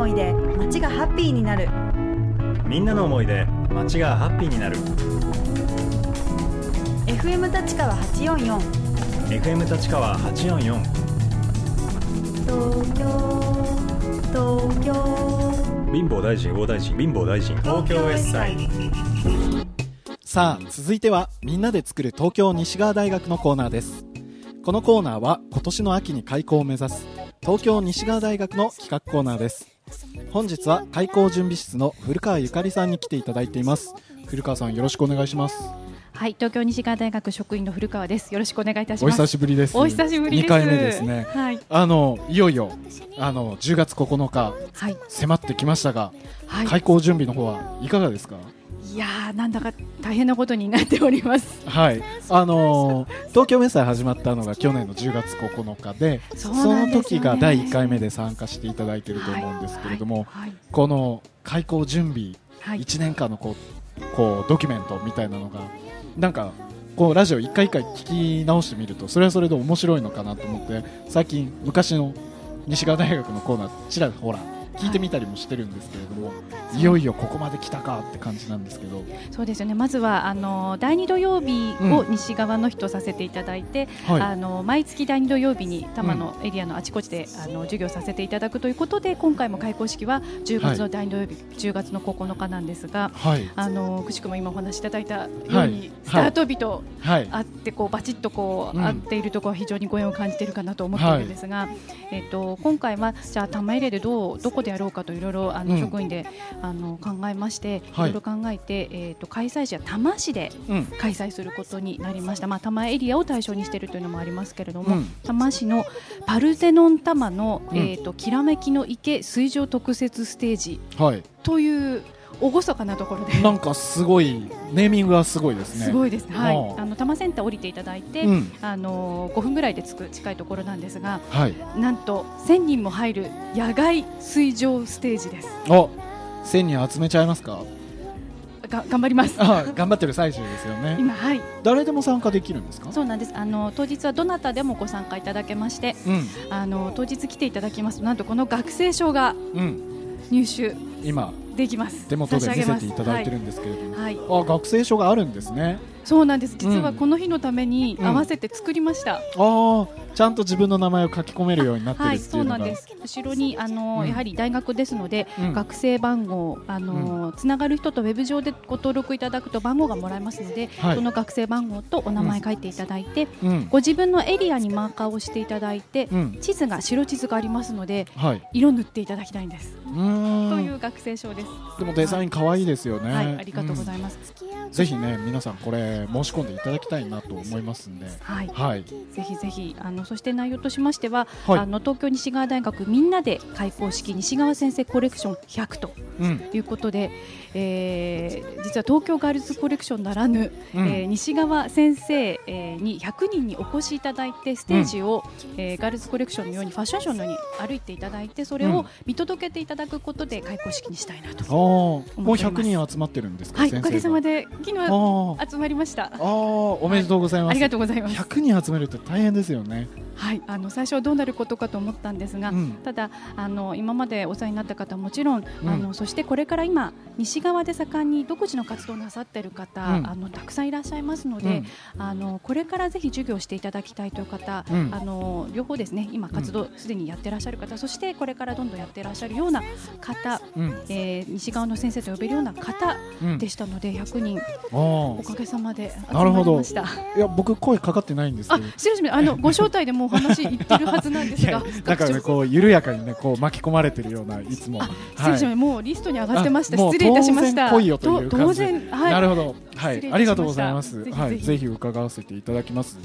思いで街がハッピーになる。みんなの思いで街がハッピーになる。FM 立川844 FM 立川844東京東京。貧乏大臣大大臣貧乏大臣。東京 S サイさあ続いてはみんなで作る東京西川大学のコーナーです。このコーナーは今年の秋に開校を目指す東京西川大学の企画コーナーです本日は開校準備室の古川ゆかりさんに来ていただいています。古川さんよろしくお願いします。はい、東京西川大学職員の古川です。よろしくお願いいたしおます。久しぶりです。お久しぶりです。2回目ですね。はい、あのいよいよあの10月9日はい、迫ってきましたが、はい。開校準備の方はいかがですか？いやー、なんだか大変なことになっております。はい、あのー東京メッサイ始まったのが去年の10月9日でそその時が第1回目で参加していただいていると思うんですけれども、はい、この開校準備はい、1年間のこうこうドキュメントみたいなのがなんかこうラジオ一回一回聞き直してみるとそれはそれで面白いのかなと思って最近昔の西川大学のコーナーちらほら聞いてみたりもしてるんですけれども、い、よいよここまで来たかって感じなんですけど、そうですよね。まずはあの第二土曜日を西側の日とさせていただいて、はい。あの毎月第二土曜日に多摩のエリアのあちこちで、あの授業させていただくということで、今回も開校式は10月の第二土曜日、10月の9日なんですが、はい。あのくしくも今お話しいただいたように、はい。スタート日とはい。あってこうバチッとこう、うん。合っているところは非常にご縁を感じているかなと思っているんですが、えっ、と今回はじゃあ玉入れでどうどこでやろうかといろいろあの、うん。職員であの考えまして、いはい。ろいろ考えてえっ、と開催地は多摩市でうん。開催することになりました。まあ多摩エリアを対象にしているというのもありますけれども、うん。多摩市のパルテノン多摩の、うん。えっ、ときらめきの池水上特設ステージはい。という厳かなところで。なんかすごいネーミングがすごいですね。すごいですね。はい。あああの多摩センター降りていただいて、うん、あの5分ぐらいで着く近いところなんですが、はい。なんと1000人も入る野外水上ステージです。お、千人集めちゃいますか？が頑張ります。あ、頑張ってる最中ですよね。今はい、誰でも参加できるんですか？そうなんです。あの当日はどなたでもご参加いただけまして、うん、あの当日来ていただきますとなんとこの学生証がうん、入手今できます。手元で見せていただいてるんですけれども。はいあ、学生証があるんですね。そうなんです。実はうんこの日のためにうん合わせて作りました。ああ、ちゃんと自分の名前を書き込めるようになってるはい、っていうのが。そうなんです。後ろにあの、うんやはり大学ですので、うん学生番号あの、つながる人とウェブ上でご登録いただくと番号がもらえますので、はいその学生番号とお名前書いていただいて、うん、ご自分のエリアにマーカーをしていただいて、うん、地図が白地図がありますのではい。色塗っていただきたいんです。という学生証です、でもデザイン可愛いですよね。はいありがとうございます、うんぜひね、皆さんこれ申し込んでいただきたいなと思いますんで。はいはい。ぜひぜひあのそして内容としましては、はいあの東京西川大学みんなで開講式西川先生コレクション100とうん、ということで、えー実は東京ガールズコレクションならぬ、うんえー西川先生、えーに100人にお越しいただいてステージを、えーガールズコレクションのようにファッションショーのように歩いていただいてそれうんを見届けていただくことで開講式にしたいなと、思います100人集まってるんですか。はい、おかげさまで昨あ日ー集まりました。あー、おめでとうございます。ありがとうございます。100人集めるって大変ですよね。はい、あの最初はどうなることかと思ったんですが、うん。ただあの今までお世話になった方はもちろん、うん。あのそしてこれから今西側で盛んに独自の活動をなさっている方、うん。あのたくさんいらっしゃいますので、あのこれからぜひ授業していただきたいという方、うん。あの両方ですね今活動すでにやってらっしゃる方、そしてこれからどんどんやってらっしゃるような方、うん、うん、えー西側の先生と呼べるような方うん。でしたので100人あおかげさまで集まりました。あ、いや、僕声かかってないんですけあど。、失礼しました。あのご招待でも話言ってるはずなんですが なんかね、こう緩やかにね、こう巻き込まれてるような、いつも。あ失礼もうリストに上がってました。失礼いたしました。当然来いよというと感じ当然、はい。なるほど、はい、ありがとうございます。はい、ぜひ伺わせていただきます。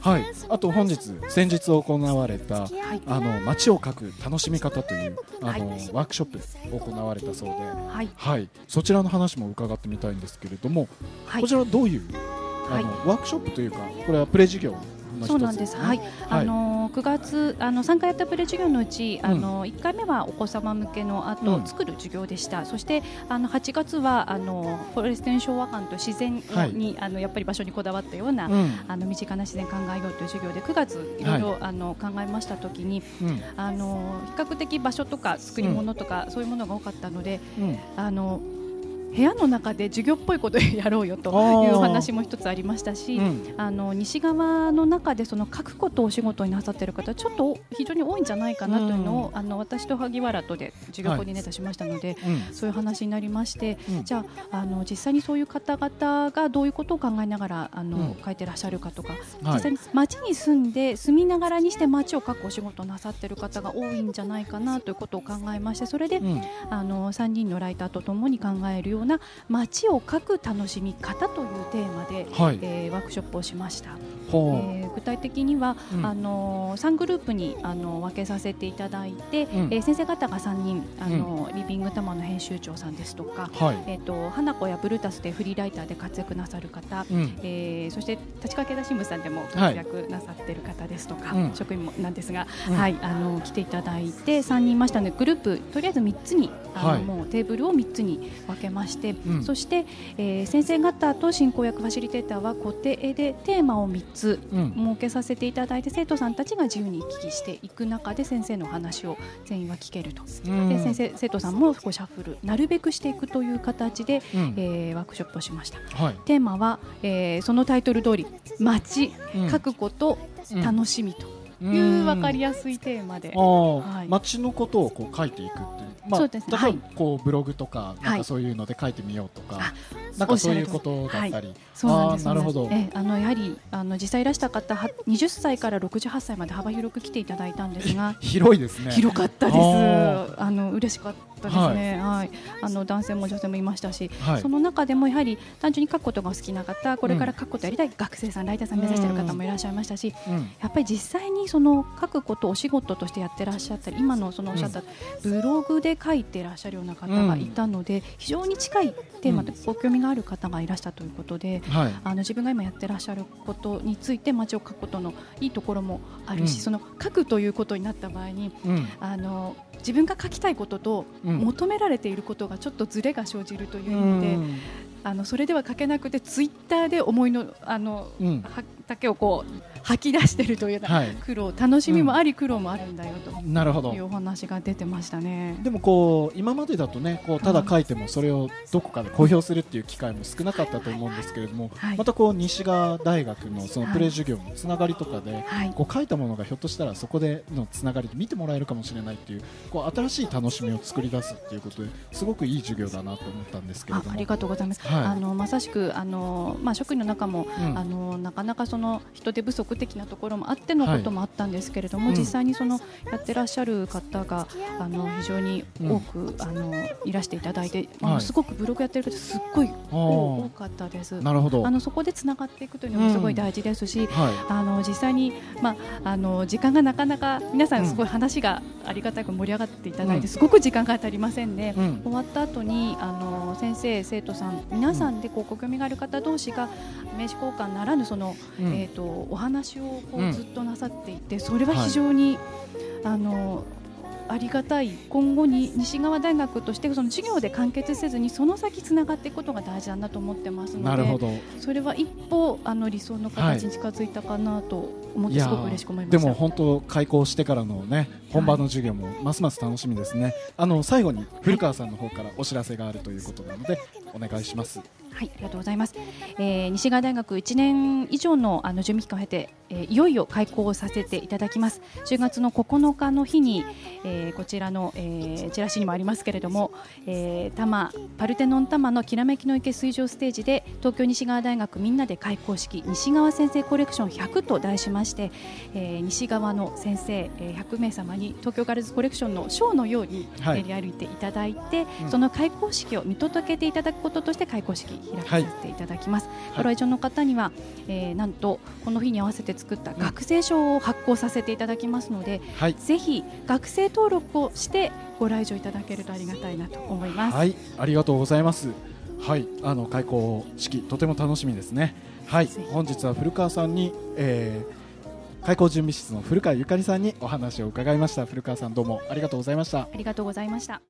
はい、あと本日、先日行われた、はい。あの街を描く楽しみ方という、あの、はワークショップ行われたそうで。はい。はい、そちらの話も伺ってみたいんですけれども、はいこちらはどういう、あのはいワークショップというか、これはプレ授業そうなんです。はい、あの9月あの3回やったプレ授業のうち、あの1回目はお子様向けのアートを作る授業でした。そしてあの8月はあのフォレステン昭和館と自然に、はい。あのやっぱり場所にこだわったような、うん。あの身近な自然考えようという授業で9月いろいろ、あの考えましたときに、うん。あの比較的場所とか作り物とか、そういうものが多かったので、うん。あの部屋の中で授業っぽいことをやろうよというお話も一つありましたし、うん。あの西側の中でその書くことをお仕事になさっている方ちょっと非常に多いんじゃないかなというのを、あの私と萩原とで授業コーディネーしましたので、うん。そういう話になりまして、うん。じゃああの実際にそういう方々がどういうことを考えながらあの、うん。書いてらっしゃるかとか、はい。実際に町に住んで住みながらにして町を書くお仕事をなさっている方が多いんじゃないかなということを考えましてそれで、うん。あの3人のライターとともに考えるような街を書く楽しみ方というテーマで、はいえーワークショップをしました。えー具体的には、うん。あの3グループにあの分けさせていただいて、うん。えー先生方が3人あの、リビングタマの編集長さんですとか、はい。えー、と花子やブルータスでフリーライターで活躍なさる方、うん。えーそして立川経済新聞さんでも活躍なさってる方ですとか、うん。職員もなんですが、うん。はいあの来ていただいて3人いましたのでグループとりあえず3つにあの、はい。もうテーブルを3つに分けまして、うん。そして、えー先生方と進行役ファシリテーターは固定でテーマを3つうん。設けさせていただいて生徒さんたちが自由に行き来していく中で先生の話を全員は聞けると、うん。で先生生徒さんもこうシャッフルなるべくしていくという形で、うん。えーワークショップをしました。はい。テーマは、えーそのタイトル通り街、うん。書くこと、うん。楽しみと。うんいう分かりやすいテーマで、はい。街のことをこう書いていくっていう、まあ、そうですね。例えばはい。こうブログとかなんはい。かそういうので書いてみようとか、あなんかそういうことだったり、そうなんですなるほど。ええあのやはりあの実際いらした方は20歳から68歳まで幅広く来ていただいたんですが。広いですね。広かったです。ああの嬉しかったですね、はい。あの男性も女性もいましたし、はい。その中でもやはり単純に書くことが好きな方これから書くことやりたい学生さん、ライターさん目指している方もいらっしゃいましたし、うん。やっぱり実際にその書くことをお仕事としてやってらっしゃったり今のそのおっしゃったブログで書いてらっしゃるような方がいたので、非常に近いテーマでご興味がある方がいらしたということで、はい。あの自分が今やってらっしゃることについて街を書くことのいいところもあるし、うん。その書くということになった場合にうん。あの自分が書きたいこととうん求められていることがちょっとずれが生じるという意味で、うんあのそれでは書けなくてツイッターで思いのあの、うん。はだけをこう吐き出しているというようなはい。苦労楽しみもあり苦労もあるんだよと。なるほど。いうお話が出てましたね。でもこう今までだとねこうただ書いてもそれをどこかで公表するっていう機会も少なかったと思うんですけれども、はい。またこう西川大学のそのプレ授業のつながりとかで、はい。こう書いたものがひょっとしたらそこでのつながりで見てもらえるかもしれないっていうこう新しい楽しみを作り出すっていうことですごくいい授業だなと思ったんですけれども。あありがとうございます。はい。あのまさしくあのまあ職員の中も、うん。あのなかなかその人手不足的なところもあってのこともあったんですけれども、うん。実際にそのやってらっしゃる方があの非常に多く、あのいらしていただいて、あのはいすごくブログやってる方すっごい多かったです。なるほど。あのそこでつながっていくというのもすごい大事ですし、はあの実際に、まあ、あの時間がなかなか皆さんすごい話がありがたく盛り上がっていただいて、うん。すごく時間が足りませんね。い、うん。終わった後にあの先生、生徒さん皆さんでこうご興味がある方同士が名刺交換ならぬその、うん。えー、とお話をこうずっとなさっていて、それは非常に、あのありがたい。今後に西川大学としてその授業で完結せずにその先つながっていくことが大事だなと思ってますのでそれは一歩あの理想の形に近づいたかなと思っていやーすごく嬉しく思いました。でも本当開校してからのね本番の授業もますます楽しみですね、あの最後に古川さんの方からお知らせがあるということなのでお願いしますはい、ありがとうございます。えー西川大学1年以上のあの準備期間を経て、えーいよいよ開校させていただきます。10月の9日の日に、えーこちらの、えーチラシにもありますけれども、えー、多摩パルテノン多摩のきらめきの池水上ステージで東京西川大学みんなで開校式西川先生コレクション100と題しまして、えー西側の先生、えー100名様に東京ガールズコレクションのショーのようにはい。練り歩いていただいて、うん。その開校式を見届けていただくこととして開校式開かせていただきます。い。ご来場の方には、えーなんとこの日に合わせて作った学生証を発行させていただきますので、はい。ぜひ学生登録をしてご来場いただけるとありがたいなと思います。はい。ありがとうございます。はい。あの開校式とても楽しみですね。はい。本日は古川さんに、えー開校準備室の古川ゆかりさんにお話を伺いました。古川さんどうもありがとうございました。ありがとうございました。